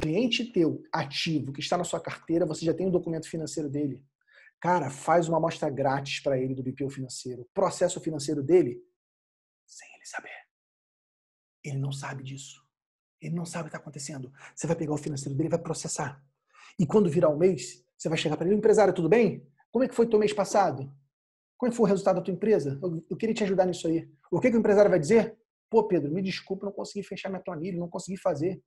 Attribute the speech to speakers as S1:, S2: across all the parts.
S1: cliente teu ativo que está na sua carteira, você já tem o documento financeiro dele. Cara, faz uma amostra grátis para ele do BPO financeiro. Processo financeiro dele, sem ele saber. Ele não sabe disso. Ele não sabe o que está acontecendo. Você vai pegar o financeiro dele vai processar. E quando virar o um mês, você vai chegar para ele, empresário, tudo bem? Como é que foi o teu mês passado? Como é que foi o resultado da tua empresa? Eu, eu queria te ajudar nisso aí. O que, que o empresário vai dizer? Pô, Pedro, me desculpa, não consegui fechar minha planilha, não consegui fazer.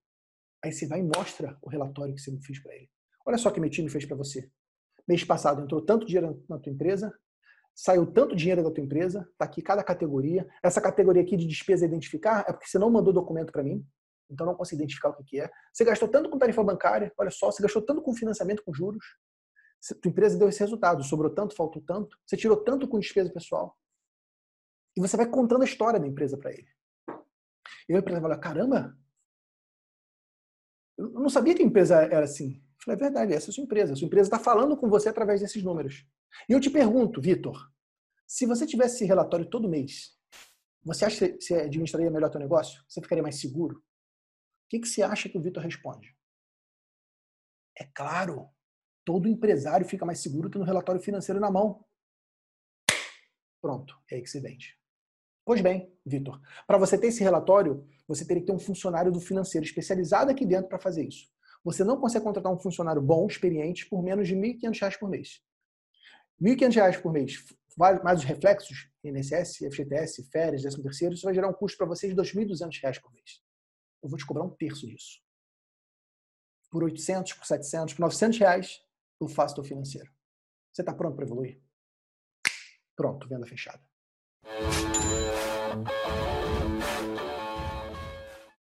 S1: Aí você vai e mostra o relatório que você fez para ele. Olha só o que meu time fez para você. Mês passado entrou tanto dinheiro na tua empresa, saiu tanto dinheiro da tua empresa, tá aqui cada categoria. Essa categoria aqui de despesa identificar é porque você não mandou documento para mim, então não consigo identificar o que é. Você gastou tanto com tarifa bancária, olha só, você gastou tanto com financiamento com juros. Tua empresa deu esse resultado, sobrou tanto, faltou tanto, você tirou tanto com despesa pessoal. E você vai contando a história da empresa para ele. E o empresário fala: caramba, eu não sabia que a empresa era assim. Eu falei, é verdade, essa é a sua empresa. A sua empresa está falando com você através desses números. E eu te pergunto, Vitor, se você tivesse esse relatório todo mês, você acha que você administraria melhor teu negócio? Você ficaria mais seguro? O que, que você acha que o Vitor responde? É claro, todo empresário fica mais seguro tendo um relatório financeiro na mão. Pronto, é aí que vende. Pois bem, Vitor, para você ter esse relatório, você teria que ter um funcionário do financeiro especializado aqui dentro para fazer isso. Você não consegue contratar um funcionário bom, experiente, por menos de R$ 1.500 por mês. R$ 1.500 por mês, mais os reflexos, INSS, FGTS, férias, 13 terceiro, isso vai gerar um custo para você de R$ 2.200 por mês. Eu vou te cobrar um terço disso. Por 800, por 700, por 900 reais, eu faço teu financeiro. Você está pronto para evoluir? Pronto, venda fechada.